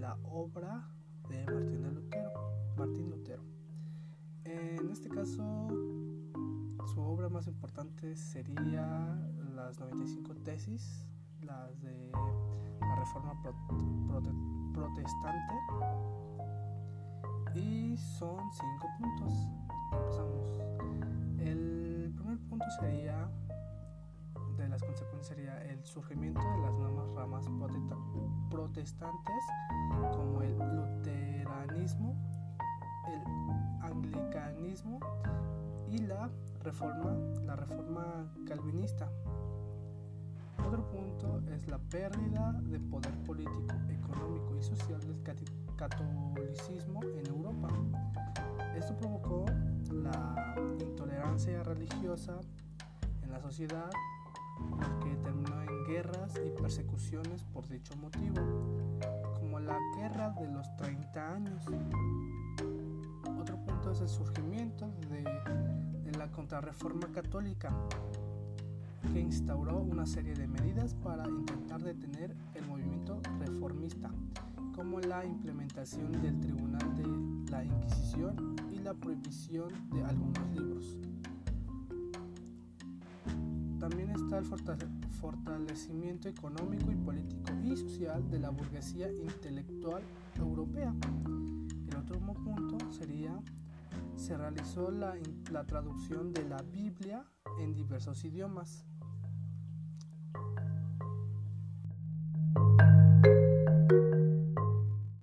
la obra de Martín de Lutero. Martín Lutero. En este caso, su obra más importante sería las 95 tesis, las de la Reforma Protestante, y son cinco puntos. Empezamos. El primer punto sería de las consecuencias sería el surgimiento de las ramas protestantes como el luteranismo, el anglicanismo y la reforma, la reforma calvinista. Otro punto es la pérdida de poder político, económico y social del catolicismo en Europa. Esto provocó la intolerancia religiosa en la sociedad que terminó guerras y persecuciones por dicho motivo, como la guerra de los 30 años. Otro punto es el surgimiento de, de la contrarreforma católica, que instauró una serie de medidas para intentar detener el movimiento reformista, como la implementación del Tribunal de la Inquisición y la prohibición de algunos libros también está el fortalecimiento económico y político y social de la burguesía intelectual europea. El otro punto sería, se realizó la, la traducción de la Biblia en diversos idiomas.